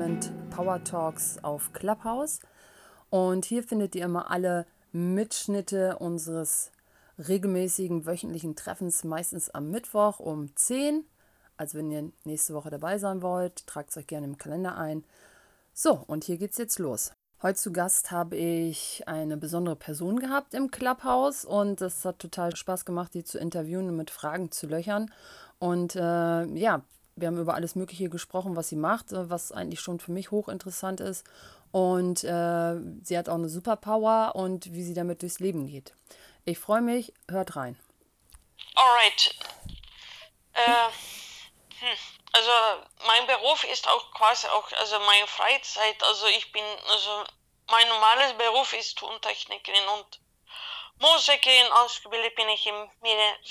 Sparklement Power Talks auf Clubhouse. Und hier findet ihr immer alle Mitschnitte unseres regelmäßigen wöchentlichen Treffens, meistens am Mittwoch um 10. Also wenn ihr nächste Woche dabei sein wollt, tragt es euch gerne im Kalender ein. So, und hier geht's jetzt los. Heute zu Gast habe ich eine besondere Person gehabt im Clubhouse und es hat total Spaß gemacht, die zu interviewen und mit Fragen zu löchern. Und äh, ja, wir haben über alles Mögliche gesprochen, was sie macht, äh, was eigentlich schon für mich hochinteressant ist. Und äh, sie hat auch eine Superpower und wie sie damit durchs Leben geht. Ich freue mich, hört rein. Alright. Äh, hm. Also mein Beruf ist auch quasi auch, also meine Freizeit, also ich bin, also mein normales Beruf ist Tontechnikerin und Musikerin, ausgebildet bin ich in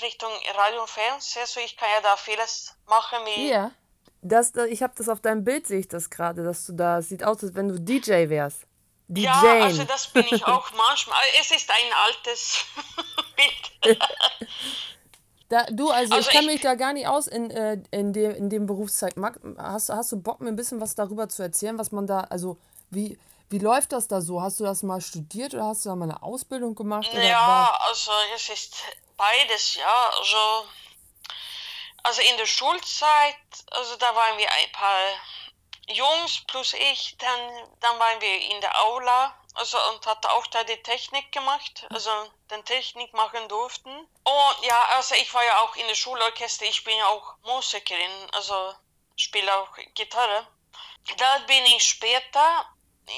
Richtung Radio und Fernsehen, so ich kann ja da vieles machen wie... Ja, das, ich habe das auf deinem Bild, sehe ich das gerade, dass du da, sieht aus, als wenn du DJ wärst. DJ. Ja, also das bin ich auch manchmal. Es ist ein altes Bild. Da, du, also, also ich kenne mich da gar nicht aus in, äh, in, dem, in dem Berufszeit. Hast, hast du Bock, mir ein bisschen was darüber zu erzählen, was man da, also wie, wie läuft das da so? Hast du das mal studiert oder hast du da mal eine Ausbildung gemacht? ja, also es ist beides, ja. Also, also in der Schulzeit, also da waren wir ein paar Jungs plus ich, dann, dann waren wir in der Aula also und hat auch da die Technik gemacht, also den Technik machen durften. Und ja, also ich war ja auch in der Schulorchester, ich bin ja auch Musikerin, also spiele auch Gitarre. Da bin ich später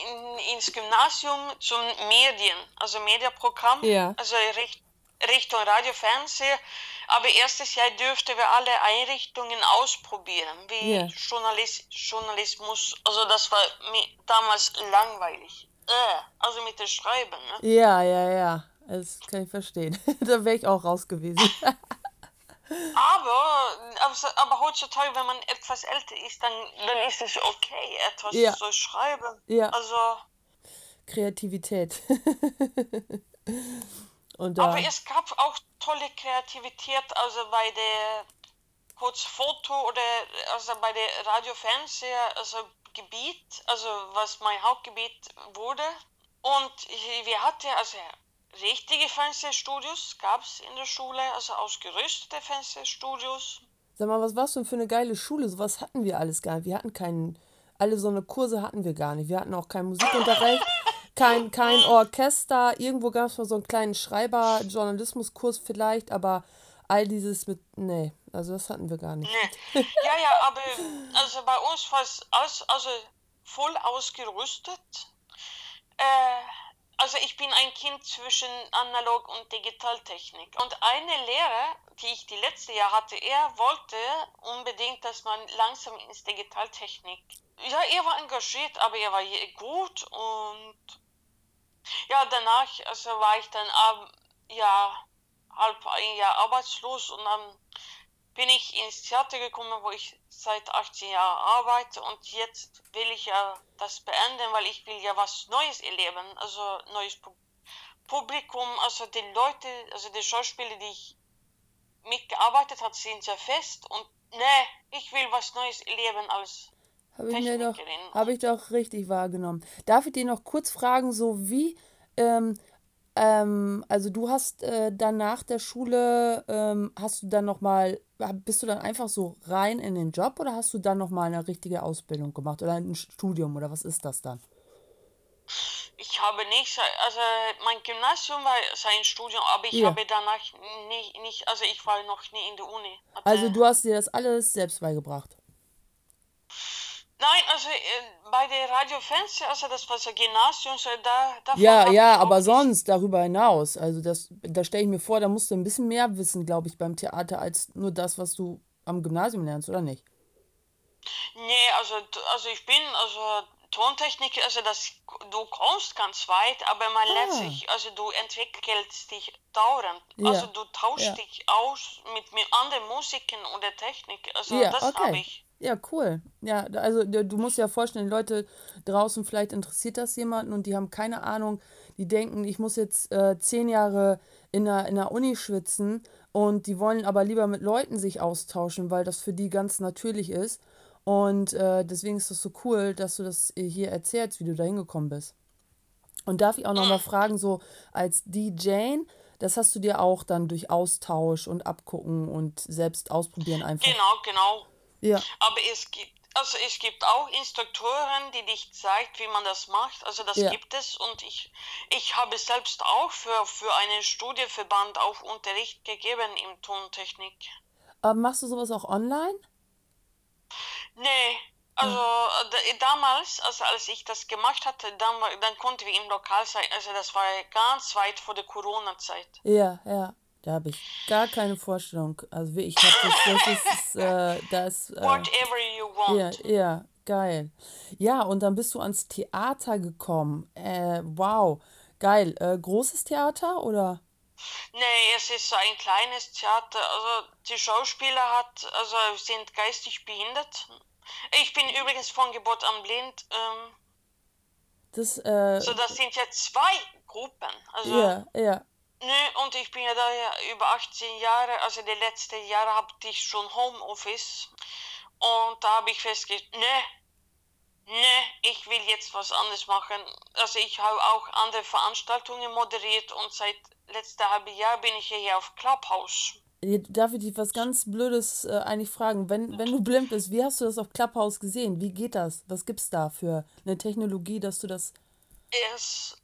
in, ins Gymnasium zum Medien, also Mediaprogramm, ja. also Richt, Richtung Radio, Fernsehen. Aber erstes Jahr dürften wir alle Einrichtungen ausprobieren, wie yeah. Journalist, Journalismus. Also das war damals langweilig äh, also mit dem Schreiben, ne? Ja, ja, ja. Das kann ich verstehen. da wäre ich auch raus gewesen. aber, also, aber heutzutage, wenn man etwas älter ist, dann, dann ist es okay, etwas ja. zu schreiben. Ja. Also. Kreativität. Und, äh, aber es gab auch tolle Kreativität, also bei der kurz Foto oder also bei der Radio Fernseher, also Gebiet, also was mein Hauptgebiet wurde. Und wir hatten also richtige Fernsehstudios, gab es in der Schule, also ausgerüstete Fernsehstudios. Sag mal, was warst du denn für eine geile Schule? So was hatten wir alles gar nicht. Wir hatten keinen, alle so eine Kurse hatten wir gar nicht. Wir hatten auch keinen Musikunterricht, kein, kein Orchester. Irgendwo gab es mal so einen kleinen Schreiber-Journalismuskurs vielleicht, aber all dieses mit, nee. Also das hatten wir gar nicht. Nee. Ja, ja, aber also bei uns war es aus, also voll ausgerüstet. Äh, also ich bin ein Kind zwischen Analog und Digitaltechnik. Und eine Lehre, die ich die letzte Jahr hatte, er wollte unbedingt, dass man langsam ins Digitaltechnik. Ja, er war engagiert, aber er war gut und ja, danach also war ich dann ja halb ein Jahr arbeitslos und dann bin ich ins Theater gekommen, wo ich seit 18 Jahren arbeite und jetzt will ich ja das beenden, weil ich will ja was Neues erleben, also neues Publikum, also die Leute, also die Schauspieler, die ich mitgearbeitet habe, sind sehr fest und ne, ich will was Neues erleben als habe ich, mir doch, habe ich doch richtig wahrgenommen. Darf ich dir noch kurz fragen, so wie, ähm, ähm, also du hast äh, dann nach der Schule, ähm, hast du dann nochmal, bist du dann einfach so rein in den Job oder hast du dann nochmal eine richtige Ausbildung gemacht oder ein Studium oder was ist das dann? Ich habe nicht, also mein Gymnasium war sein Studium, aber ich ja. habe danach nicht, nicht, also ich war noch nie in der Uni. Hatte also du hast dir das alles selbst beigebracht? Nein, also äh, bei der Radio-Fans, also das war das Gymnasium, so da, da Ja, ja, aber sonst darüber hinaus. Also das, da stelle ich mir vor, da musst du ein bisschen mehr wissen, glaube ich, beim Theater, als nur das, was du am Gymnasium lernst, oder nicht? Nee, also, also ich bin, also Tontechnik, also das, du kommst ganz weit, aber man ah. lernt sich, also du entwickelst dich dauernd. Ja. Also du tauschst ja. dich aus mit, mit anderen Musiken oder Technik. Also ja, das okay. habe ich. Ja, cool. Ja, also du musst dir ja vorstellen, Leute draußen, vielleicht interessiert das jemanden und die haben keine Ahnung, die denken, ich muss jetzt äh, zehn Jahre in der, in der Uni schwitzen und die wollen aber lieber mit Leuten sich austauschen, weil das für die ganz natürlich ist. Und äh, deswegen ist es so cool, dass du das hier erzählst, wie du da hingekommen bist. Und darf ich auch noch mal fragen, so als DJ, das hast du dir auch dann durch Austausch und Abgucken und selbst ausprobieren einfach. Genau, genau. Ja. Aber es gibt, also es gibt auch Instruktoren, die dich zeigt, wie man das macht. Also das Ja. gibt es und ich, ich habe selbst auch für, für einen Studieverband auch Unterricht gegeben in Tontechnik. Aber machst du sowas auch online? Nee, also da- damals, also als ich das gemacht hatte, dann, dann konnten wir im Lokal sein. Also das war ganz weit vor der Corona-Zeit. Ja, ja. Da habe ich gar keine Vorstellung. Also ich habe das, das ist, äh, das, äh, Whatever you ja, want. ja, geil. Ja, und dann bist du ans Theater gekommen. Äh, wow, geil. Äh, großes Theater oder? Nee, es ist so ein kleines Theater. Also die Schauspieler hat, also sind geistig behindert. Ich bin übrigens von Geburt an blind. Ähm, Das, äh, so das sind ja zwei Gruppen. Also ja, ja. Nö, und ich bin ja da ja über 18 Jahre. Also die letzten Jahre hatte ich schon Homeoffice. Und da habe ich festgestellt, nee, nee, ich will jetzt was anderes machen. Also ich habe auch andere Veranstaltungen moderiert und seit letztem halben Jahr bin ich hier auf Clubhouse. Darf ich dich was ganz Blödes äh, eigentlich fragen? Wenn, wenn du blind bist, wie hast du das auf Clubhouse gesehen? Wie geht das? Was gibt's da für eine Technologie, dass du das. Es,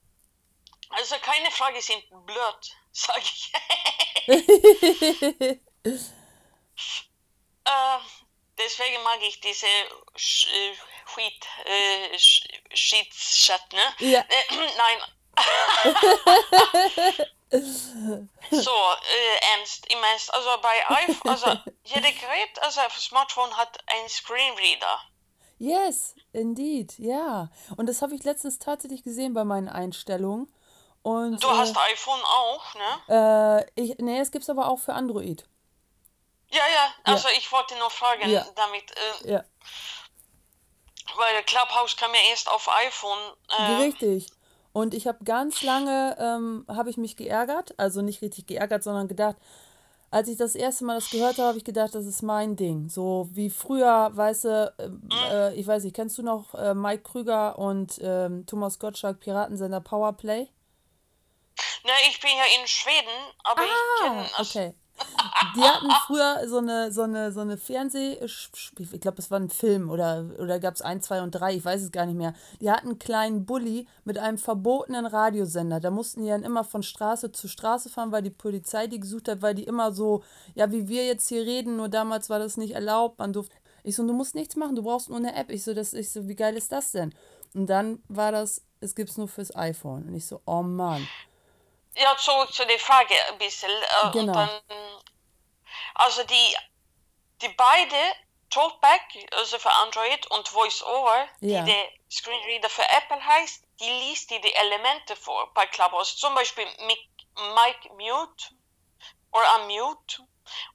also keine Frage sind blöd, sage ich. äh, deswegen mag ich diese Sch äh, Shit, äh, Sch Shit-Chat, ne? Ja. Äh, nein. so, äh, ernst, im Ernst. Also bei iPhone, also jede Gerät, also Smartphone hat einen Screenreader. Yes, indeed, ja. Und das habe ich letztens tatsächlich gesehen bei meinen Einstellungen. Und Du äh, hast iPhone auch, ne? äh, ich, nee, es gibt's aber auch für Android. Ja, ja, also ich wollte nur fragen, Ja. damit, äh, Ja, weil Clubhouse kam ja erst auf iPhone. Äh, richtig. Und ich habe ganz lange, ähm, habe ich mich geärgert, also nicht richtig geärgert, sondern gedacht, als ich das erste Mal das gehört habe, habe ich gedacht, das ist mein Ding. So wie früher, weißt du, ähm, äh, ich weiß nicht, kennst du noch äh, Mike Krüger und ähm, Thomas Gottschalk, Piratensender Powerplay? Ne, ich bin ja in Schweden, aber ich Ah, kenne, also, okay. Die hatten früher so eine, so eine, so eine Fernseh... Ich glaube, es war ein Film oder, oder gab es ein, zwei und drei, ich weiß es gar nicht mehr. Die hatten einen kleinen Bulli mit einem verbotenen Radiosender. Da mussten die dann immer von Straße zu Straße fahren, weil die Polizei die gesucht hat, weil die immer so, ja, wie wir jetzt hier reden, nur damals war das nicht erlaubt. Man durfte. Ich so, du musst nichts machen, du brauchst nur eine App. Ich so, das, ich so, wie geil ist das denn? Und dann war das, es gibt's nur fürs iPhone. Und ich so, oh Mann. Ja, zurück zu der Frage ein bisschen. Äh, Genau. Dann, also die, die beide, Talkback, also für Android und VoiceOver, Ja. die der Screenreader für Apple heißt, die liest dir die Elemente vor bei Clubhouse. Zum Beispiel Mic, Mic Mute oder Unmute.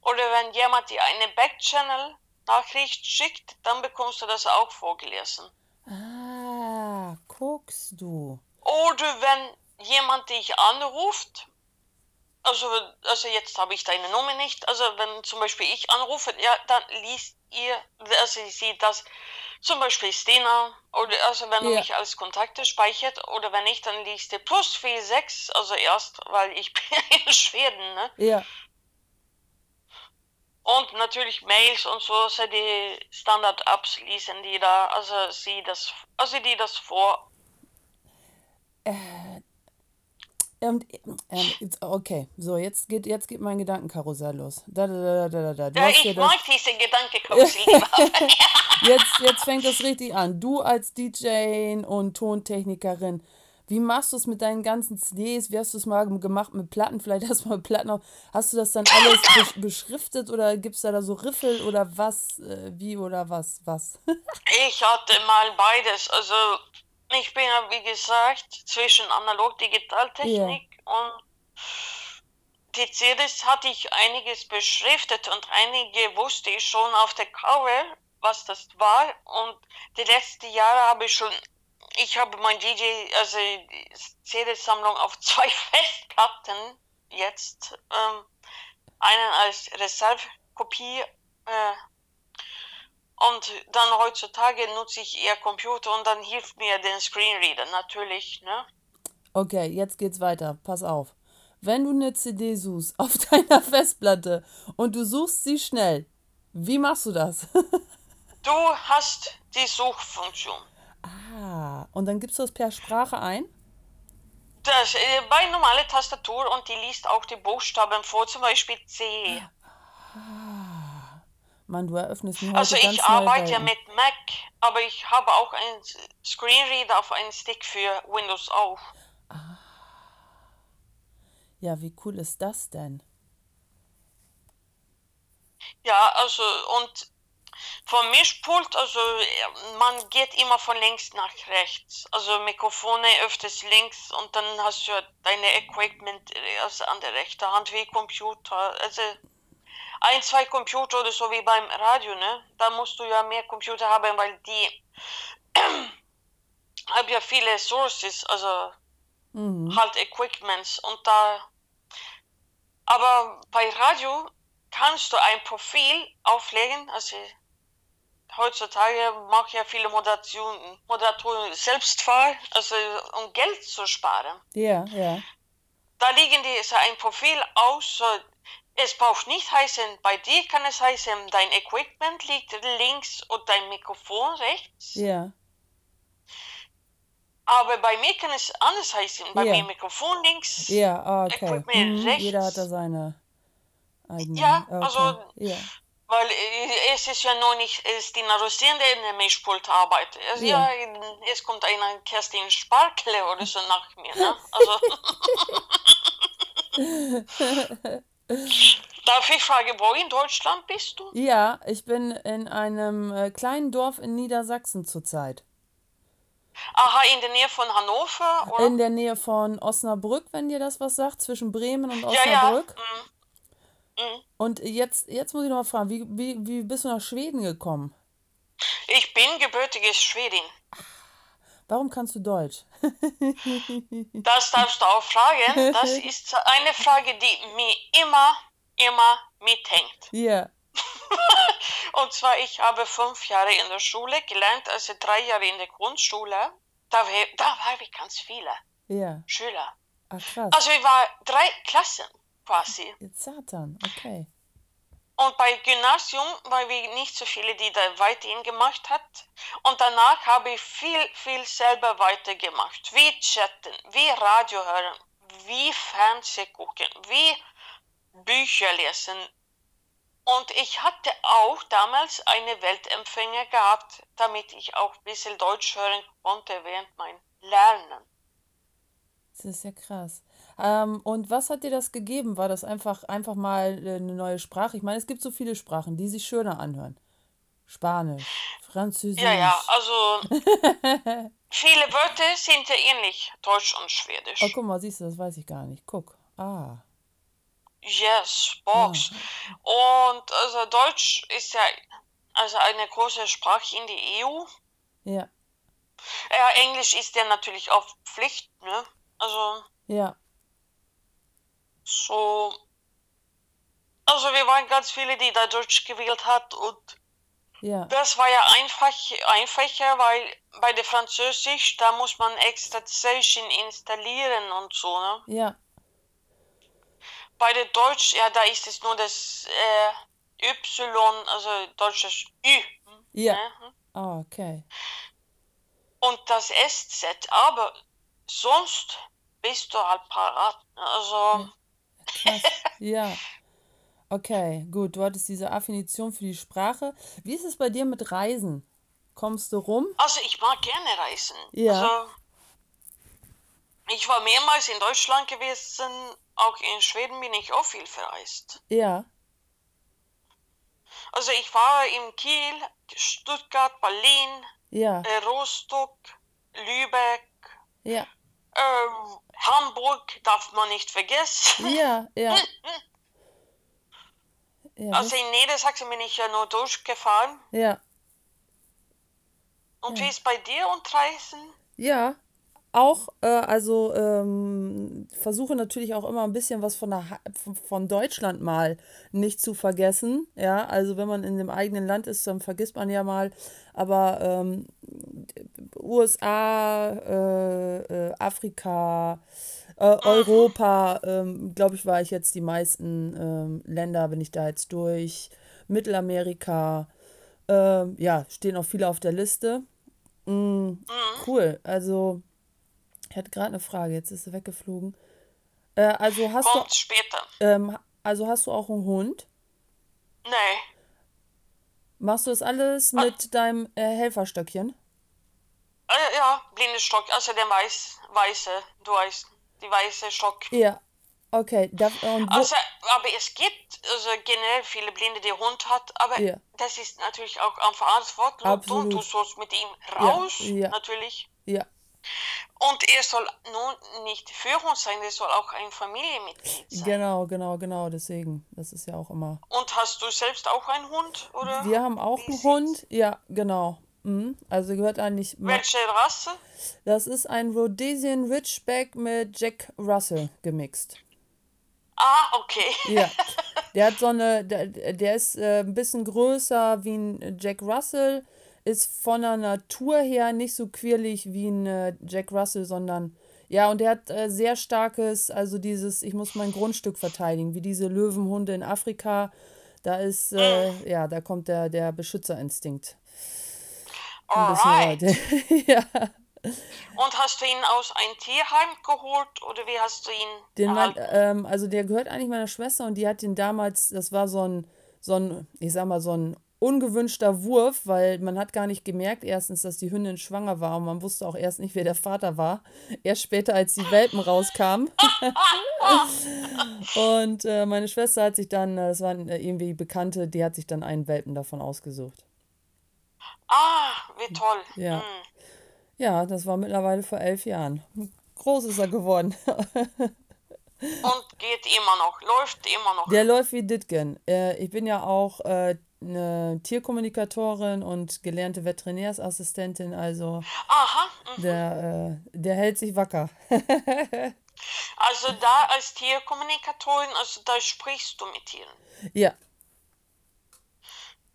Oder wenn jemand dir eine Backchannel-Nachricht schickt, dann bekommst du das auch vorgelesen. Ah, guckst du. Oder wenn jemand dich anruft, also, also jetzt habe ich deine Nummer nicht, also wenn zum Beispiel ich anrufe, ja, dann liest ihr, also sie das, zum Beispiel Stina, oder also wenn du Ja. mich als Kontakte speichert, oder wenn nicht, dann liest ihr plus 46, also erst, weil ich bin in Schweden, ne? Ja. Und natürlich Mails und so, also die Standard-Apps lesen die da, also sie das, also die das vor. Und, ähm, jetzt- okay, so, jetzt geht, jetzt geht mein Gedankenkarussell los. Da, da, da, da, da, da. Du Ja, hast ich dir das, mag diese Gedankenkarussell jetzt, jetzt fängt das richtig an. Du als DJ und Tontechnikerin, wie machst du es mit deinen ganzen CDs? Wie hast du es mal gemacht mit Platten? Vielleicht hast du mal Platten auf. Hast du das dann alles besch beschriftet oder gibt es da, da so Riffel oder was? Äh, wie oder was? Was? Ich hatte mal beides. Also ich bin ja wie gesagt zwischen Analog-Digitaltechnik und die CDs hatte ich einiges beschriftet und einige wusste ich schon auf der Cover, was das war. Und die letzten Jahre habe ich schon, ich habe mein DJ, also CD-Sammlung auf zwei Festplatten jetzt. Ähm, einen als Reservekopie. Äh, und dann heutzutage nutze ich eher Computer und dann hilft mir der Screenreader natürlich. Ne? Okay, jetzt geht's weiter. Pass auf. Wenn du eine CD suchst auf deiner Festplatte und du suchst sie schnell, wie machst du das? du hast die Suchfunktion. Ah, und dann gibst du das per Sprache ein? Das, äh, bei normaler Tastatur und die liest auch die Buchstaben vor, zum Beispiel C. Ah, Mann, du eröffnest mir Also ich arbeite ja mit Mac, aber ich habe auch einen Screenreader auf einen Stick für Windows auch. Ja, wie cool ist das denn? Ja, also und vom Mischpult, also äh, man geht immer von links nach rechts. Also Mikrofone öfters links und dann hast du ja deine Equipment äh, also an der rechten Hand wie Computer. Also ein, zwei Computer oder so wie beim Radio, ne? Da musst du ja mehr Computer haben, weil die haben ja viele Sources, also Mhm. halt Equipments und da aber bei Radio kannst du ein Profil auflegen, also heutzutage machen ja viele Moderatoren, Moderatoren selbst wahr, also um Geld zu sparen. Ja, ja. Da liegen die so ein Profil aus, so, es braucht nicht heißen, bei dir kann es heißen, dein Equipment liegt links und dein Mikrofon rechts. Ja. Aber bei mir kann es anders heißen. Bei Ja. mir Mikrofon links. Ja, ah, okay. Equipment Mhm. Jeder hat da rechts. seine eigenen. Ja, okay. also- Ja. Weil äh, es ist ja nur nicht es ist die Narosien, der in der Mischpult arbeitet. Also, Ja. ja. es kommt einer Kerstin Sparkle oder so nach mir. Ne? Also, darf ich fragen, wo in Deutschland bist du? Ja, ich bin in einem äh, kleinen Dorf in Niedersachsen zurzeit. Aha, in der Nähe von Hannover? Oder? In der Nähe von Osnabrück, wenn dir das was sagt, zwischen Bremen und ja, ja. Osnabrück. mm, mm. Und jetzt, jetzt muss ich noch mal fragen, wie, wie, wie bist du nach Schweden gekommen? Ich bin gebürtige Schwedin. Warum kannst du Deutsch? Das darfst du auch fragen. Das ist eine Frage, die mir immer, immer mithängt. Ja, Und zwar, ich habe fünf Jahre in der Schule gelernt, also drei Jahre in der Grundschule. Da, war- da waren wir ganz viele ja. Schüler. Ach krass. Also wir waren drei Klassen quasi. Satan, okay. Und bei Gymnasium waren wir nicht so viele, die da weiterhin gemacht hat. Und danach habe ich viel, viel selber weitergemacht. Wie chatten, wie Radio hören, wie Fernseh gucken, wie Bücher lesen. Und ich hatte auch damals eine Weltempfänger gehabt, damit ich auch ein bisschen Deutsch hören konnte während mein Lernen. Das ist ja krass. Ähm, und was hat dir das gegeben? War das einfach, einfach mal äh, eine neue Sprache? Ich meine, es gibt so viele Sprachen, die sich schöner anhören. Spanisch, Französisch. Ja, ja, also viele Wörter sind ja ähnlich, Deutsch und Schwedisch. Oh, guck mal, siehst du, das weiß ich gar nicht. Guck. Ah. Yes, Box. Und also Deutsch ist ja also eine große Sprache in die EU. Ja, Ja, Englisch ist ja natürlich auch Pflicht, ne? Also ja. so. Also wir waren ganz viele, die da Deutsch gewählt hat und Ja, das war ja einfach, einfacher, weil bei der Französisch, da muss man extra Zeichen installieren und so, ne? ja, Bei der Deutsch, ja, da ist es nur das äh, Y, also deutsches Ü. ja. Ne? Ah, okay. und das SZ, aber sonst bist du halt parat. Also, Krass. Ja. Okay, gut. Du hattest diese Affinition für die Sprache. Wie ist es bei dir mit Reisen? Kommst du rum? also ich mag gerne reisen. Ja. Also, ich war mehrmals in Deutschland gewesen, auch in Schweden bin ich auch viel verreist. Ja, Also ich war in Kiel, Stuttgart, Berlin, ja, äh, Rostock, Lübeck, ja, ähm, Hamburg darf man nicht vergessen. ja, ja. Ja, Also in Niedersachsen bin ich ja nur durchgefahren. ja, Und wie ist bei dir und Reisen? Ja, auch, äh, also ähm, versuche natürlich auch immer ein bisschen was von, der, von Deutschland mal nicht zu vergessen. Ja, also wenn man in dem eigenen Land ist, dann vergisst man ja mal. Aber ähm, USA, äh, äh, Afrika, äh, Europa, ähm, glaube ich, war ich jetzt die meisten ähm, Länder, bin ich da jetzt durch. Mittelamerika, ähm, ja, stehen auch viele auf der Liste. Mm, cool, also. Ich hatte gerade eine Frage, jetzt ist sie weggeflogen. Äh, also hast du, Kommt später. ähm, also hast du auch einen Hund? Nee. Machst du das alles mit deinem äh, Helferstöckchen? Äh, ja, blinde Stock, also der weiß, weiße, du weißt, die weiße Stock. Ja. Okay. Da, Also, aber es gibt also generell viele Blinde, die Hund hat, aber Ja. das ist natürlich auch am Verantwortung. Du, du sollst mit ihm raus, ja. natürlich. ja. Und er soll nun nicht für uns sein, er soll auch ein Familienmitglied sein. Genau, genau, genau. Deswegen. Das ist ja auch immer. Und hast du selbst auch einen Hund? Oder? Wir haben auch einen? Hund. Ja, genau. Mhm. Also gehört eigentlich. Welche Rasse? Das ist ein Rhodesian Ridgeback mit Jack Russell gemixt. Ah, okay. Ja, der hat so eine, der, der ist äh, ein bisschen größer wie ein Jack Russell, ist von der Natur her nicht so quirlig wie ein äh, Jack Russell, sondern ja, und der hat äh, sehr starkes, also dieses, ich muss mein Grundstück verteidigen, wie diese Löwenhunde in Afrika. Da ist, äh, ja, da kommt der, der Beschützerinstinkt Alright. ja. Und hast du ihn aus einem Tierheim geholt oder wie hast du ihn Den mein, ähm, also der gehört eigentlich meiner Schwester und die hat den damals, das war so ein, so ein, ich sag mal, so ein ungewünschter Wurf, weil man hat gar nicht gemerkt, erstens, dass die Hündin schwanger war und man wusste auch erst nicht, wer der Vater war. Erst später, als die Welpen rauskamen. und äh, meine Schwester hat sich dann, äh, das waren äh, irgendwie Bekannte, die hat sich dann einen Welpen davon ausgesucht. Ah, wie toll. Ja. Hm. Ja, das war mittlerweile vor elf Jahren. Groß ist er geworden. Und geht immer noch, läuft immer noch. Der läuft wie Ditgen. Äh, ich bin ja auch eine Tierkommunikatorin und gelernte Veterinärsassistentin, also Aha. hm. der, äh, der hält sich wacker. Also da als Tierkommunikatorin, also da sprichst du mit Tieren. ja,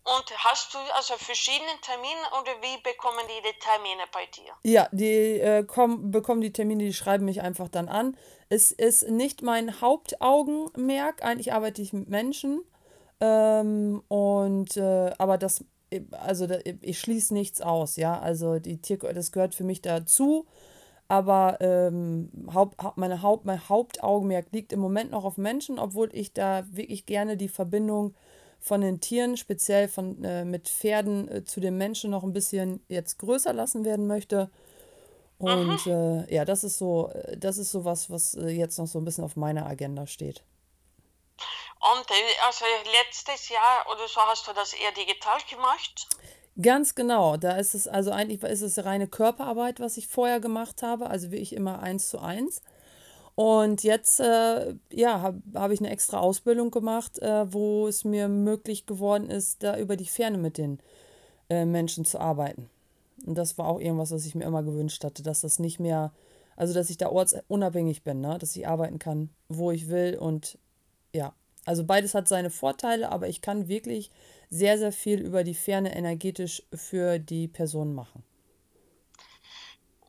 Und hast du also verschiedene Termine oder wie bekommen die die Termine bei dir? ja, die äh, kommen, bekommen die Termine, die schreiben mich einfach dann an. Es ist nicht mein Hauptaugenmerk, eigentlich arbeite ich mit Menschen. Ähm, und äh, aber das, also da, ich schließe nichts aus, ja. Also die Tier, das gehört für mich dazu. Aber ähm, Haupt, meine Haupt, mein Hauptaugenmerk liegt im Moment noch auf Menschen, obwohl ich da wirklich gerne die Verbindung von den Tieren, speziell von, äh, mit Pferden äh, zu den Menschen noch ein bisschen jetzt größer lassen werden möchte. Und äh, ja, das ist so, äh, das ist so was, was äh, jetzt noch so ein bisschen auf meiner Agenda steht. Und also letztes Jahr oder so hast du das eher digital gemacht? Ganz genau, da ist es, also eigentlich ist es reine Körperarbeit, was ich vorher gemacht habe, also wirklich immer eins zu eins. Und jetzt, äh, ja, habe hab ich eine extra Ausbildung gemacht, äh, wo es mir möglich geworden ist, da über die Ferne mit den äh, Menschen zu arbeiten. Und das war auch irgendwas, was ich mir immer gewünscht hatte, dass das nicht mehr, also dass ich da ortsunabhängig bin, ne? dass ich arbeiten kann, wo ich will und ja, also beides hat seine Vorteile, aber ich kann wirklich sehr, sehr viel über die Ferne energetisch für die Person machen.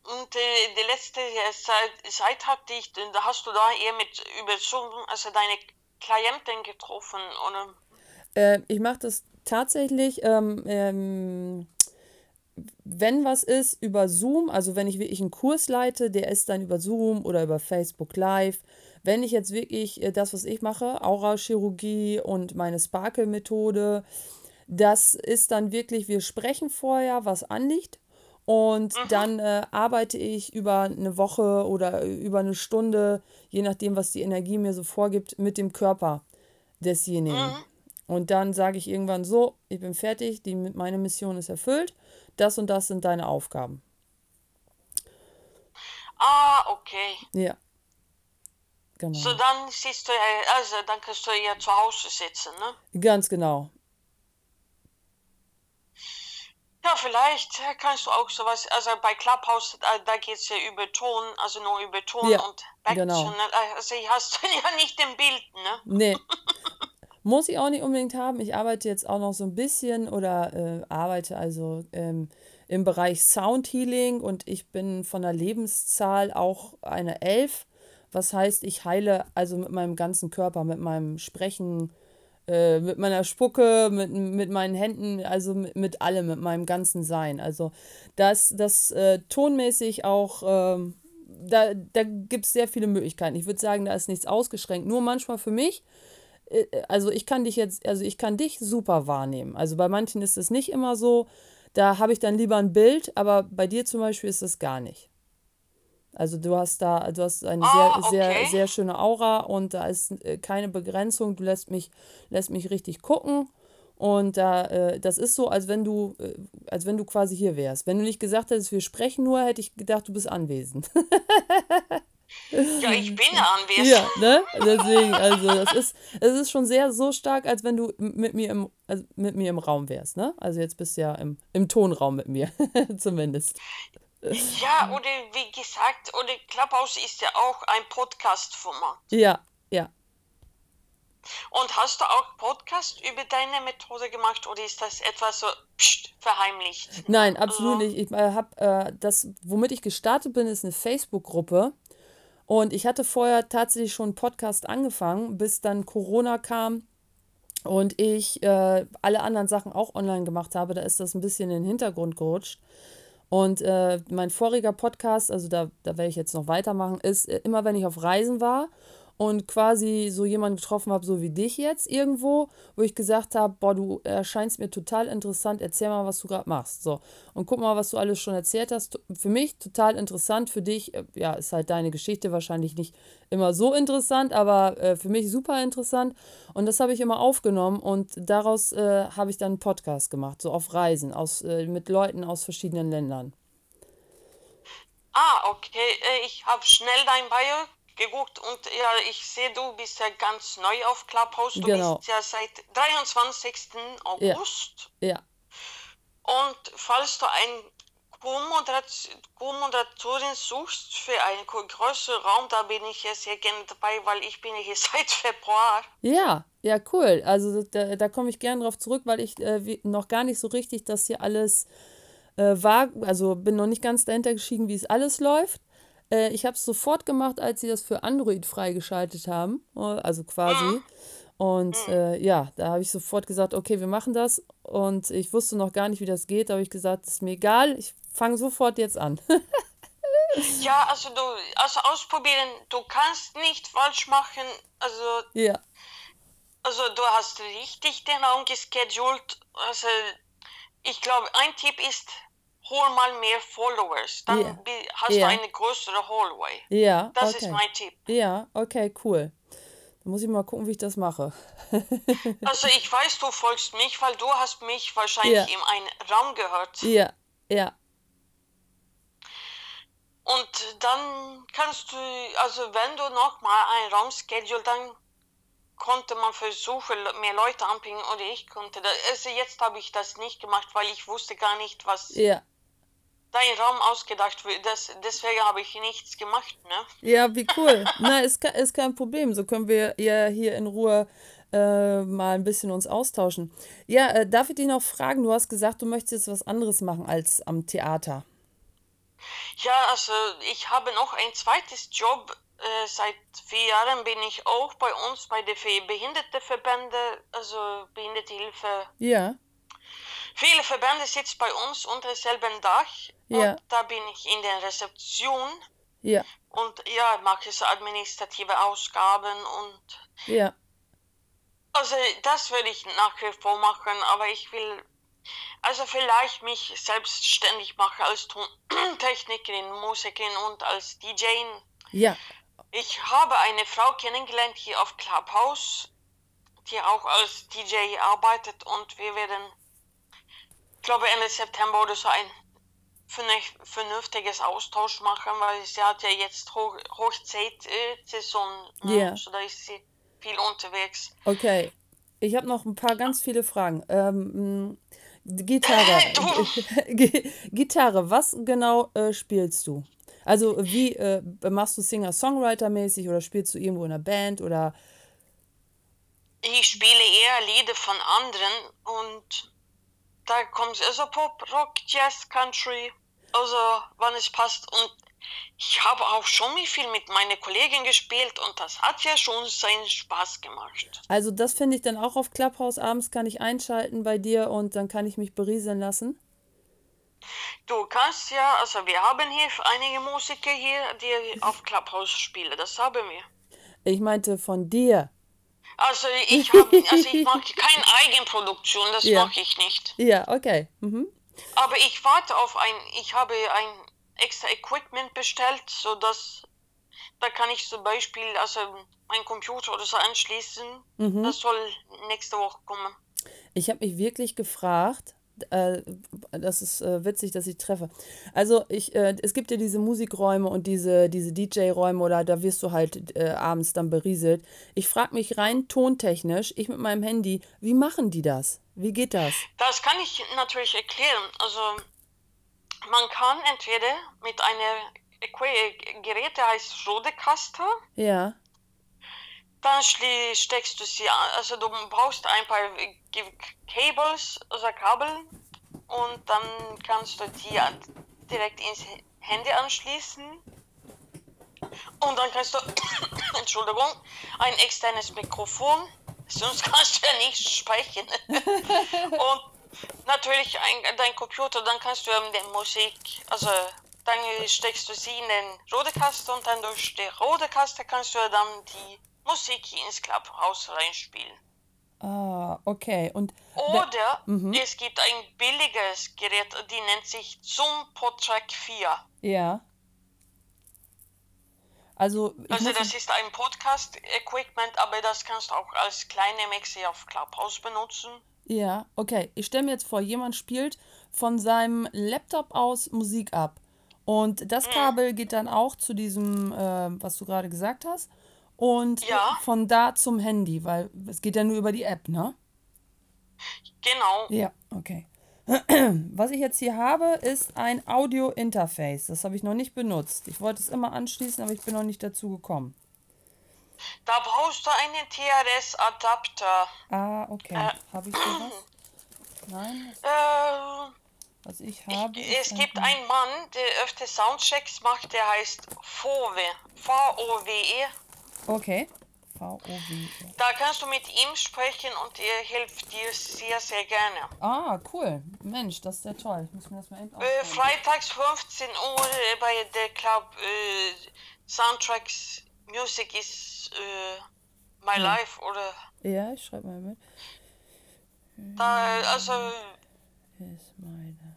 Und äh, die letzte äh, Zeit, Zeit hatte ich, da hast du da eher mit über Zoom, also deine Klienten getroffen, oder? Äh, ich mache das tatsächlich, ähm, ähm, wenn was ist, über Zoom, also wenn ich wirklich einen Kurs leite, der ist dann über Zoom oder über Facebook Live. Wenn ich jetzt wirklich äh, das, was ich mache, Aura-Chirurgie und meine Sparkle-Methode, das ist dann wirklich, wir sprechen vorher, was anliegt. Und dann äh, arbeite ich über eine Woche oder über eine Stunde, je nachdem, was die Energie mir so vorgibt, mit dem Körper desjenigen. Und dann sage ich irgendwann so, ich bin fertig, die, meine Mission ist erfüllt, das und das sind deine Aufgaben. Ah, okay. Ja, genau. So dann siehst du, ja- also dann kannst du ja zu Hause sitzen, ne? Ganz genau. Ja, vielleicht äh, kannst du auch sowas, also bei Clubhouse, da, da geht es ja über Ton, also nur über Ton Ja, und genau. Backchannel. Also hier hast du ja nicht im Bild, ne? Nee. Muss ich auch nicht unbedingt haben. Ich arbeite jetzt auch noch so ein bisschen oder äh, arbeite also ähm, im Bereich Sound Healing und ich bin von der Lebenszahl auch eine Elf. Was heißt, ich heile also mit meinem ganzen Körper, mit meinem Sprechen, äh, mit meiner Spucke, mit, mit meinen Händen, also mit, mit allem, mit meinem ganzen Sein. Also das, das äh, tonmäßig auch, ähm, da, da gibt es sehr viele Möglichkeiten. Ich würde sagen, da ist nichts ausgeschränkt. Nur manchmal für mich äh, also ich kann dich jetzt, also ich kann dich super wahrnehmen. Also bei manchen ist es nicht immer so, da habe ich dann lieber ein Bild, aber bei dir zum Beispiel ist es gar nicht. Also du hast da, du hast eine Ah, sehr, sehr, okay. sehr schöne Aura und da ist äh, keine Begrenzung. Du lässt mich, lässt mich richtig gucken. Und da, äh, das ist so, als wenn du, äh, als wenn du quasi hier wärst. Wenn du nicht gesagt hättest, wir sprechen nur, hätte ich gedacht, du bist anwesend. Ja, ich bin anwesend. Ja, ne? Deswegen, also das ist, es ist schon sehr so stark, als wenn du mit mir im, also mit mir im Raum wärst, ne? Also jetzt bist du ja im, im Tonraum mit mir, zumindest. Ja, oder wie gesagt, oder Clubhouse ist ja auch ein Podcast-Format. Ja, ja. Und hast du auch Podcast über deine Methode gemacht oder ist das etwas so pst, verheimlicht? Nein, absolut Also, nicht. Ich äh, habe äh, das, womit ich gestartet bin, ist eine Facebook-Gruppe. Und ich hatte vorher tatsächlich schon einen Podcast angefangen, bis dann Corona kam und ich äh, alle anderen Sachen auch online gemacht habe. Da ist das ein bisschen in den Hintergrund gerutscht. Und äh, mein voriger Podcast, also da, da werde ich jetzt noch weitermachen, ist äh, immer, wenn ich auf Reisen war und quasi so jemanden getroffen habe, so wie dich jetzt irgendwo, wo ich gesagt habe, boah, du erscheinst mir total interessant, erzähl mal, was du gerade machst. So, und guck mal, was du alles schon erzählt hast. Für mich total interessant, für dich, äh, ja, ist halt deine Geschichte wahrscheinlich nicht immer so interessant, aber äh, für mich super interessant. Und das habe ich immer aufgenommen und daraus äh, habe ich dann einen Podcast gemacht, so auf Reisen, aus, äh, mit Leuten aus verschiedenen Ländern. ah, okay, äh, ich habe schnell dein Bio geguckt und ja, ich sehe, du bist ja ganz neu auf Clubhouse. Du Genau. bist ja seit 23. Ja, August. ja. Und falls du Co-Moderat- Co-Moderatorin suchst für einen größeren Raum, da bin ich ja sehr gerne dabei, weil ich bin ja hier seit Februar. Ja, ja, cool. Also da, da komme ich gern drauf zurück, weil ich äh, wie, noch gar nicht so richtig das hier alles äh, war. Also bin noch nicht ganz dahinter geschieden, wie es alles läuft. Äh, ich habe es sofort gemacht, als sie das für Android freigeschaltet haben. äh, Also quasi. Und äh, ja, da habe ich sofort gesagt, okay, wir machen das. Und ich wusste noch gar nicht, wie das geht. Da habe ich gesagt, ist mir egal, ich fange sofort jetzt an. Ja, also du, also ausprobieren, du kannst nicht falsch machen. Also, ja, also du hast richtig den Raum geschedult. Also, ich glaube, ein Tipp ist, hol mal mehr Followers. Dann bi- hast du ja, eine größere Hallway. ja, Das ist okay. mein Tipp. Ja, okay, cool. Dann muss ich mal gucken, wie ich das mache. Also ich weiß, du folgst mich, weil du hast mich wahrscheinlich in einem Raum gehört. ja, ja, Und dann kannst du, also wenn du nochmal einen Raum schedule, dann konnte man versuchen, mehr Leute anpingen oder ich konnte das. Also jetzt habe ich das nicht gemacht, weil ich wusste gar nicht, was ja. Dein Raum ausgedacht wird. Das, deswegen habe ich nichts gemacht, ne? Ja, wie cool. Na, ist, ist kein Problem. So können wir ja hier in Ruhe äh, mal ein bisschen uns austauschen. Ja, äh, darf ich dich noch fragen? Du hast gesagt, du möchtest jetzt was anderes machen als am Theater. Ja, also ich habe noch ein zweites Job. Äh, seit vier Jahren bin ich auch bei uns bei der Behindertenverbände, also Behindertenhilfe. Ja, Viele Verbände sitzen bei uns unter demselben Dach. Und ja, da bin ich in der Rezeption. Ja, und ja, mache so administrative Ausgaben und ja, also das würde ich nach wie vor machen, aber ich will also vielleicht mich selbstständig machen als Tontechnikerin, Musikerin und als DJ. ja, Ich habe eine Frau kennengelernt hier auf Clubhouse, die auch als DJ arbeitet und wir werden, ich glaube Ende September oder so ein vernünf- vernünftiges Austausch machen, weil sie hat ja jetzt Hoch Hochzeitsaison, ne? ja. So da ist sie viel unterwegs. Okay. Ich habe noch ein paar ganz viele Fragen. Ähm, mh, Gitarre. Äh, Gitarre, was genau äh, spielst du? Also wie äh, machst du Singer-Songwriter-mäßig oder spielst du irgendwo in einer Band oder Ich spiele eher Lieder von anderen und da kommt also Pop, Rock, Jazz, Country, also wann es passt. Und ich habe auch schon viel mit meinen Kollegen gespielt und das hat ja schon seinen Spaß gemacht. Also das finde ich dann auch auf Clubhouse abends kann ich einschalten bei dir und dann kann ich mich berieseln lassen. Du kannst ja, also wir haben hier einige Musiker hier, die auf Clubhouse spielen, das haben wir. Ich meinte von dir. Also ich habe, also ich mache keine Eigenproduktion, das Ja. mache ich nicht. Ja, okay. Mhm. Aber ich warte auf ein, ich habe ein extra Equipment bestellt, so dass da kann ich zum Beispiel also meinen Computer oder so anschließen. Mhm. Das soll nächste Woche kommen. Ich habe mich wirklich gefragt, äh, das ist äh, witzig, dass ich treffe. Also ich, äh, es gibt ja diese Musikräume und diese, diese DJ-Räume oder da wirst du halt äh, abends dann berieselt. Ich frage mich rein tontechnisch, ich mit meinem Handy, wie machen die das? Wie geht das? Das kann ich natürlich erklären. Also man kann entweder mit einer Equi- Gerät, der heißt Rodecaster, Ja, dann steckst du sie an, also du brauchst ein paar Cables, also Kabel und dann kannst du die direkt ins Handy anschließen und dann kannst du, Entschuldigung, ein externes Mikrofon, sonst kannst du ja nicht sprechen. und natürlich ein, dein Computer, dann kannst du ähm, die Musik, also dann steckst du sie in den Rodecaster und dann durch die Rodecaster kannst du dann die Musik ins Clubhouse reinspielen. ah, okay. Und Oder es gibt ein billiges Gerät, die nennt sich Zoom Podtrack 4. ja. Also, Also das ist ein Podcast-Equipment, aber das kannst du auch als kleine Mixer auf Clubhouse benutzen. ja, okay. Ich stelle mir jetzt vor, jemand spielt von seinem Laptop aus Musik ab. Und das Kabel geht dann auch zu diesem, äh, was du gerade gesagt hast. Und Ja. von da zum Handy, weil es geht ja nur über die App, ne? Genau. Ja, okay. Was ich jetzt hier habe, ist ein Audio-Interface. Das habe ich noch nicht benutzt. Ich wollte es immer anschließen, aber ich bin noch nicht dazu gekommen. Da brauchst du einen TRS-Adapter. Ah, okay. Äh. Habe ich sowas? Nein, Äh, was ich habe. es ist gibt ein- einen Mann, der öfter Soundchecks macht, der heißt VOWE. V-O-W-E. Okay. V-O-W. Da kannst du mit ihm sprechen und er hilft dir sehr, sehr gerne. Ah, cool. Mensch, das ist ja toll. Ich muss mir das mal eben Äh, freitags 15 Uhr äh, bei der Club äh, Soundtracks Music is äh, My Life oder Ja, ich schreibe mal mit. da, also Ist meine.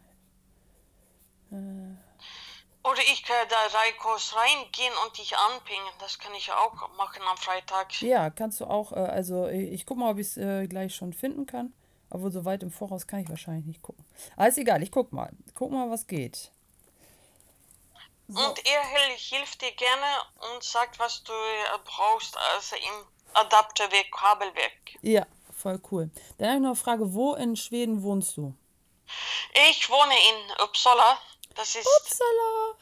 Oder ich kann da Reikos reingehen und dich anpingen. Das kann ich auch machen am Freitag. Ja, kannst du auch. Äh, also, ich, ich guck mal, ob ich es äh, gleich schon finden kann. Obwohl, so weit im Voraus kann ich wahrscheinlich nicht gucken. Aber ist egal, ich guck mal. Guck mal, was geht. Und er hil- hilft dir gerne und sagt, was du äh, brauchst, also im Adapterweg, Kabelweg. Ja, voll cool. Dann habe ich noch eine Frage: Wo in Schweden wohnst du? Ich wohne in Uppsala. Das ist Upsala!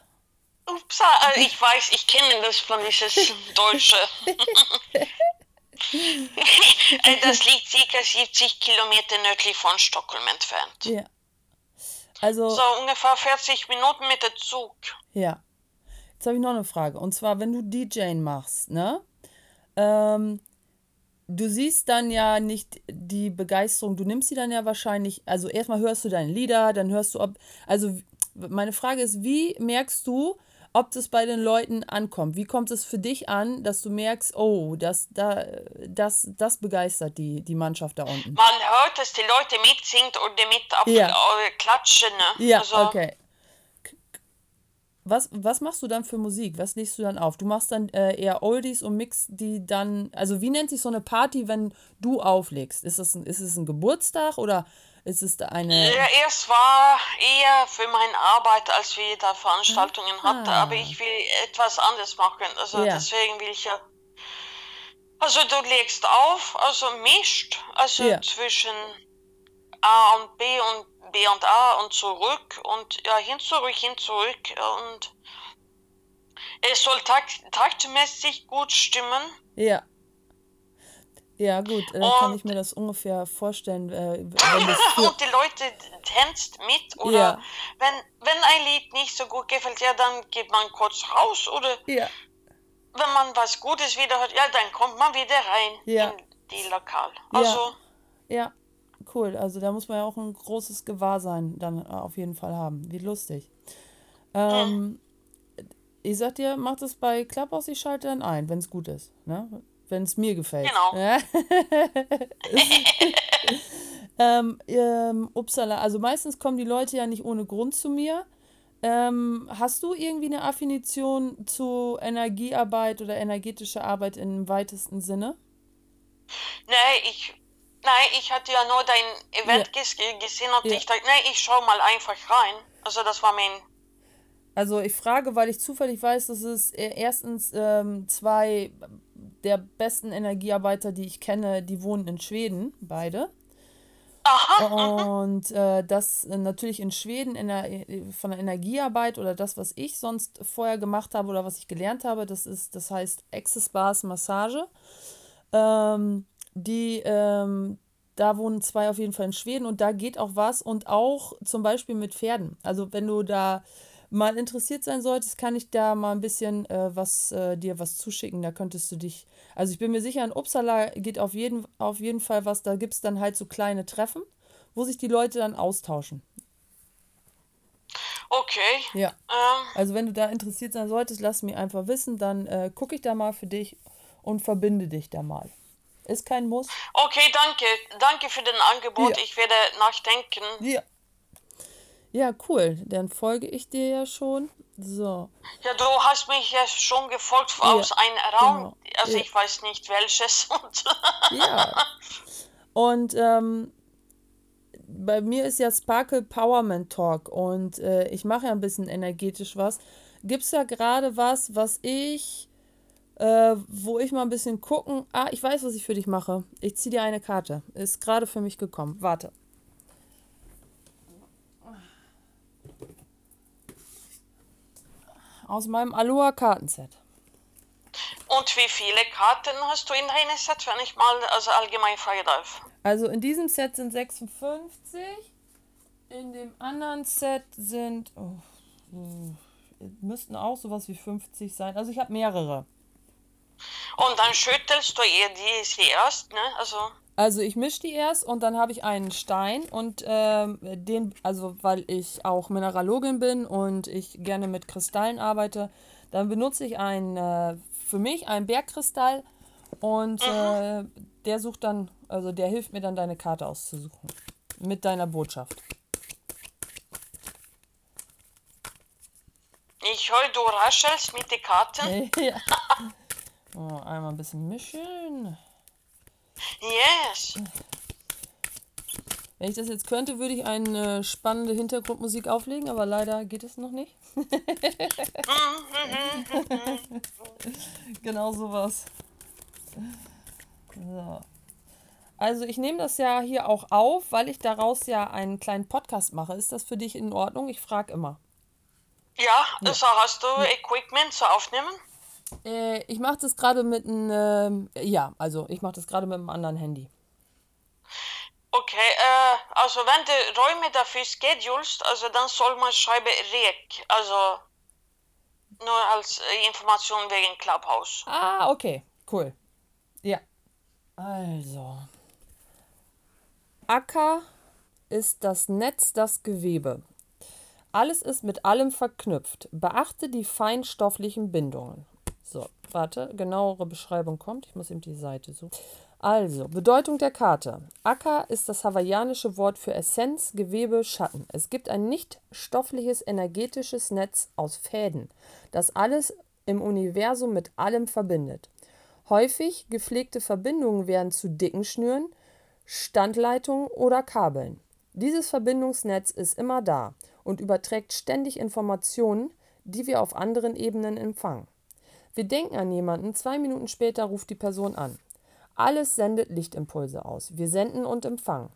Uppsala. Äh, ich weiß, ich kenne das von dieses Deutsche. Äh, das liegt circa 70 Kilometer nördlich von Stockholm entfernt. Ja. Also, So ungefähr 40 Minuten mit dem Zug. ja. Jetzt habe ich noch eine Frage. Und zwar, wenn du DJing machst, ne? Ähm, du siehst dann ja nicht die Begeisterung, du nimmst sie dann ja wahrscheinlich, also erstmal hörst du deine Lieder, dann hörst du, ob, also meine Frage ist, wie merkst du, ob das bei den Leuten ankommt? Wie kommt es für dich an, dass du merkst, oh, das, da, das, das begeistert die, die Mannschaft da unten? Man hört, dass die Leute mitsingt oder mit ab Ja. äh, klatschen. Ne? Ja, also, okay. Was, was machst du dann für Musik? Was legst du dann auf? Du machst dann äh, eher Oldies und mix die dann. Also, wie nennt sich so eine Party, wenn du auflegst? Ist es ein, ist es ein Geburtstag oder es da eine. Ja, erst war eher für meine Arbeit, als wir da Veranstaltungen hatten, aber ich will etwas anderes machen. Also Ah. Ja. deswegen will ich ja. Also du legst auf, also mischt, also Ja. zwischen A und B und B und A und zurück und ja, hin zurück, hin zurück und es soll takt, taktmäßig gut stimmen. Ja. Ja, gut, äh, kann ich mir das ungefähr vorstellen, äh, und die Leute tanzt mit oder Ja. wenn, wenn ein Lied nicht so gut gefällt, ja, dann geht man kurz raus oder ja, wenn man was Gutes wieder hört, ja, dann kommt man wieder rein Ja. in die Lokal. Also, ja, cool. Also da muss man ja auch ein großes Gewahrsein dann äh, auf jeden Fall haben. Wie lustig. Ähm, ich sag dir, mach das bei Clubhouse, ich schalte dann ein, wenn es gut ist. Ne? Wenn es mir gefällt. Genau. Ja? ähm, ähm, Upsala, also meistens kommen die Leute ja nicht ohne Grund zu mir. Ähm, hast du irgendwie eine Affinition zu Energiearbeit oder energetischer Arbeit im weitesten Sinne? nee, ich, nein, ich hatte ja nur dein Event ges gesehen und Ja. ich dachte, nee, ich schau mal einfach rein. Also das war mein, Also ich frage, weil ich zufällig weiß, dass es äh, erstens ähm, zwei der besten Energiearbeiter, die ich kenne, die wohnen in Schweden, beide. aha, Und äh, das äh, natürlich in Schweden in der, äh, von der Energiearbeit oder das, was ich sonst vorher gemacht habe oder was ich gelernt habe, das ist, das heißt Access Bars Massage. Ähm, die, ähm, da wohnen zwei auf jeden Fall in Schweden und da geht auch was und auch zum Beispiel mit Pferden. Also wenn du da mal interessiert sein solltest, kann ich da mal ein bisschen äh, was äh, dir was zuschicken. Da könntest du dich. Also ich bin mir sicher, in Uppsala geht auf jeden, auf jeden Fall was. Da gibt es dann halt so kleine Treffen, wo sich die Leute dann austauschen. okay. Ja. Ähm, Also wenn du da interessiert sein solltest, lass mir einfach wissen, dann äh, gucke ich da mal für dich und verbinde dich da mal. Ist kein Muss. okay, danke. Danke für den Angebot. Ja. Ich werde nachdenken. Ja. Ja, cool. Dann folge ich dir ja schon. So. Ja, du hast mich ja schon gefolgt aus einem Raum. genau. Also Ja. ich weiß nicht welches. Und Ja. Und ähm, bei mir ist ja Sparkle Powerman Talk und äh, ich mache ja ein bisschen energetisch was. Gibt es da gerade was, was ich, äh, wo ich mal ein bisschen gucken. Ah, ich weiß, was ich für dich mache. Ich ziehe dir eine Karte. Ist gerade für mich gekommen. Warte. Aus meinem Aloha Kartenset. Und wie viele Karten hast du in deinem Set, wenn ich mal also allgemein fragen darf? Also in diesem Set sind 56. In dem anderen Set sind. Oh, so, müssten auch sowas wie 50 sein. Also ich habe mehrere. Und dann schüttelst du ihr die erst, ne? Also, Also ich mische die erst und dann habe ich einen Stein und ähm, den, also weil ich auch Mineralogin bin und ich gerne mit Kristallen arbeite, dann benutze ich einen, äh, für mich einen Bergkristall und äh, der sucht dann, also der hilft mir dann deine Karte auszusuchen. Mit deiner Botschaft. ich höre, du raschelst mit den Karten. ja. Oh, einmal ein bisschen mischen. Yes. Wenn ich das jetzt könnte, würde ich eine spannende Hintergrundmusik auflegen, aber leider geht es noch nicht. genau sowas. So. Also ich nehme das ja hier auch auf, weil ich daraus ja einen kleinen Podcast mache. Ist das für dich in Ordnung? Ich frage immer. Ja, also hast du Equipment zu aufnehmen? Äh, ich mache das gerade mit einem, ähm, ja, also ich mache das gerade mit einem anderen Handy. Okay, äh, also wenn du Räume dafür schedulst, also dann soll man schreiben REC, also nur als äh, Information wegen Clubhouse. Ah, okay, cool. Ja. Also. Acker ist das Netz, das Gewebe. Alles ist mit allem verknüpft. Beachte die feinstofflichen Bindungen. So, warte, genauere Beschreibung kommt. Ich muss eben die Seite suchen. Also, Bedeutung der Karte. Acker ist das hawaiianische Wort für Essenz, Gewebe, Schatten. Es gibt ein nicht stoffliches energetisches Netz aus Fäden, das alles im Universum mit allem verbindet. Häufig gepflegte Verbindungen werden zu dicken Schnüren, Standleitungen oder Kabeln. Dieses Verbindungsnetz ist immer da und überträgt ständig Informationen, die wir auf anderen Ebenen empfangen. Wir denken an jemanden, zwei Minuten später ruft die Person an. Alles sendet Lichtimpulse aus. Wir senden und empfangen.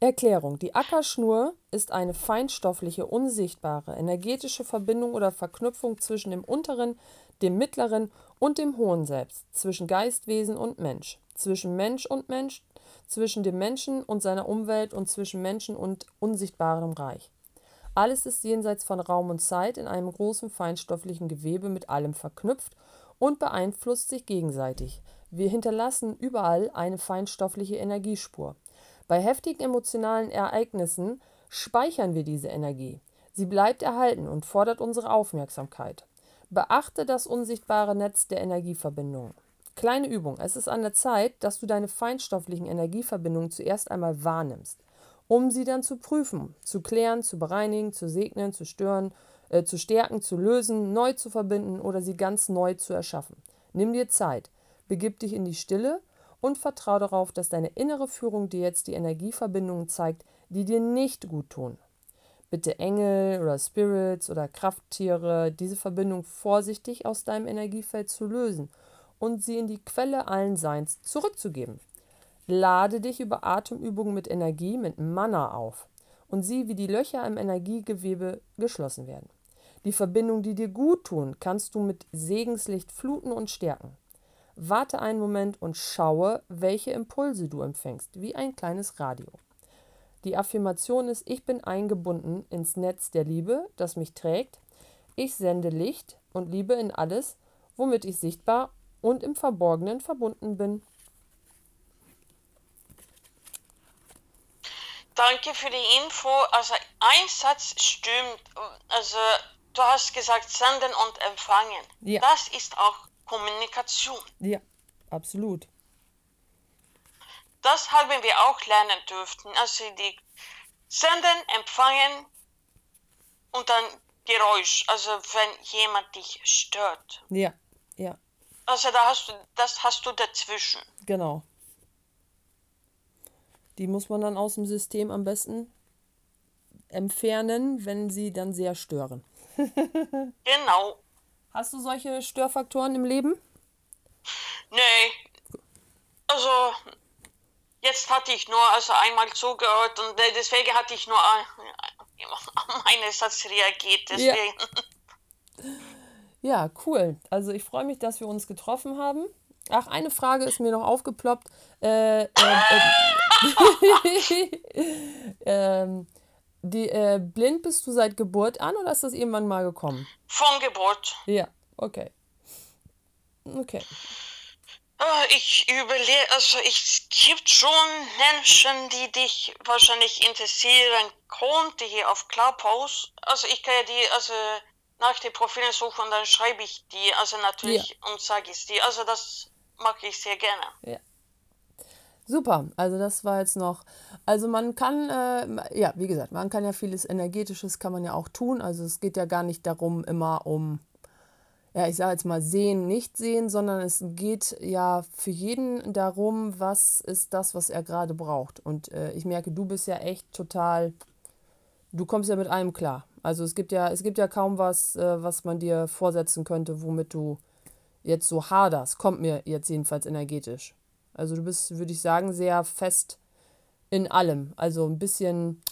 Erklärung. Die Ackerschnur ist eine feinstoffliche, unsichtbare, energetische Verbindung oder Verknüpfung zwischen dem unteren, dem mittleren und dem hohen Selbst, zwischen Geistwesen und Mensch, zwischen Mensch und Mensch, zwischen dem Menschen und seiner Umwelt und zwischen Menschen und unsichtbarem Reich. Alles ist jenseits von Raum und Zeit in einem großen feinstofflichen Gewebe mit allem verknüpft und beeinflusst sich gegenseitig. Wir hinterlassen überall eine feinstoffliche Energiespur. Bei heftigen emotionalen Ereignissen speichern wir diese Energie. Sie bleibt erhalten und fordert unsere Aufmerksamkeit. Beachte das unsichtbare Netz der Energieverbindungen. Kleine Übung. Es ist an der Zeit, dass du deine feinstofflichen Energieverbindungen zuerst einmal wahrnimmst, um sie dann zu prüfen, zu klären, zu bereinigen, zu segnen, zu stören, äh, zu stärken, zu lösen, neu zu verbinden oder sie ganz neu zu erschaffen. Nimm dir Zeit, begib dich in die Stille und vertraue darauf, dass deine innere Führung dir jetzt die Energieverbindungen zeigt, die dir nicht gut tun. Bitte Engel oder Spirits oder Krafttiere, diese Verbindung vorsichtig aus deinem Energiefeld zu lösen und sie in die Quelle allen Seins zurückzugeben. Lade dich über Atemübungen mit Energie, mit Mana auf und sieh, wie die Löcher im Energiegewebe geschlossen werden. Die Verbindung, die dir gut tun, kannst du mit Segenslicht fluten und stärken. Warte einen Moment und schaue, welche Impulse du empfängst, wie ein kleines Radio. Die Affirmation ist, ich bin eingebunden ins Netz der Liebe, das mich trägt. Ich sende Licht und Liebe in alles, womit ich sichtbar und im Verborgenen verbunden bin. Danke für die Info. Also ein Satz stimmt. Also du hast gesagt senden und empfangen. Ja. Das ist auch Kommunikation. Ja, absolut. Das haben wir auch lernen dürften. Also die senden, empfangen und dann Geräusch, also wenn jemand dich stört. Ja, ja. Also da hast du, das hast du dazwischen. Genau. Die muss man dann aus dem System am besten entfernen, wenn sie dann sehr stören. genau. Hast du solche Störfaktoren im Leben? Nee. Also, jetzt hatte ich nur also einmal zugehört und deswegen hatte ich nur äh, auf meinen Satz reagiert. Deswegen. Ja. ja, cool. Also ich freue mich, dass wir uns getroffen haben. Ach, eine Frage ist mir noch aufgeploppt. Äh, äh, äh ähm, die, äh, blind bist du seit Geburt an oder ist das irgendwann mal gekommen? Von Geburt. Ja, okay. Okay. Ah, ich überlege, also es gibt schon Menschen, die dich wahrscheinlich interessieren konnte hier auf Clubhouse. Also ich kann ja die, also nach den Profilen suchen und dann schreibe ich die, also natürlich ja. und sage es dir. Also das mag ich sehr gerne. Ja. Super, also das war jetzt noch, also man kann, äh, ja, wie gesagt, man kann ja vieles Energetisches, kann man ja auch tun. Also es geht ja gar nicht darum, immer um, ja, ich sage jetzt mal sehen, nicht sehen, sondern es geht ja für jeden darum, was ist das, was er gerade braucht. Und äh, ich merke, du bist ja echt total, du kommst ja mit allem klar. Also es gibt ja, es gibt ja kaum was, äh, was man dir vorsetzen könnte, womit du jetzt so haderst. Kommt mir jetzt jedenfalls energetisch. Also du bist, würde ich sagen, sehr fest in allem. Also ein bisschen,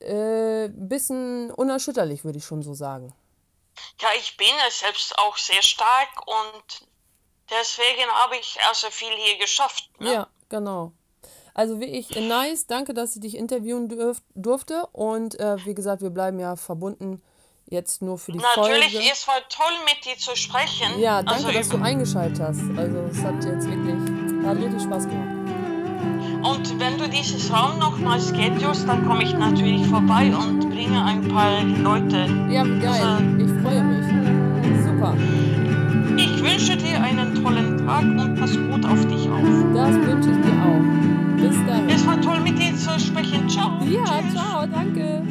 äh, bisschen unerschütterlich, würde ich schon so sagen. Ja, ich bin ja selbst auch sehr stark und deswegen habe ich also viel hier geschafft. Ne? Ja, genau. Also wie ich, äh, nice, danke, dass ich dich interviewen dürf, durfte und äh, wie gesagt, wir bleiben ja verbunden jetzt nur für die Natürlich, Folge. es war toll mit dir zu sprechen. Ja, danke, also, dass du eingeschaltet hast. Also es hat jetzt wirklich, hat richtig Spaß gemacht. Und wenn du dieses Raum nochmal schedulst, dann komme ich natürlich vorbei und bringe ein paar Leute. Ja, geil. Also, ich freue mich. Super. Ich wünsche dir einen tollen Tag und pass gut auf dich auf. Das wünsche ich dir auch. Bis dann. Es war toll mit dir zu sprechen. Ciao. Ja, Tschüss. ciao, danke.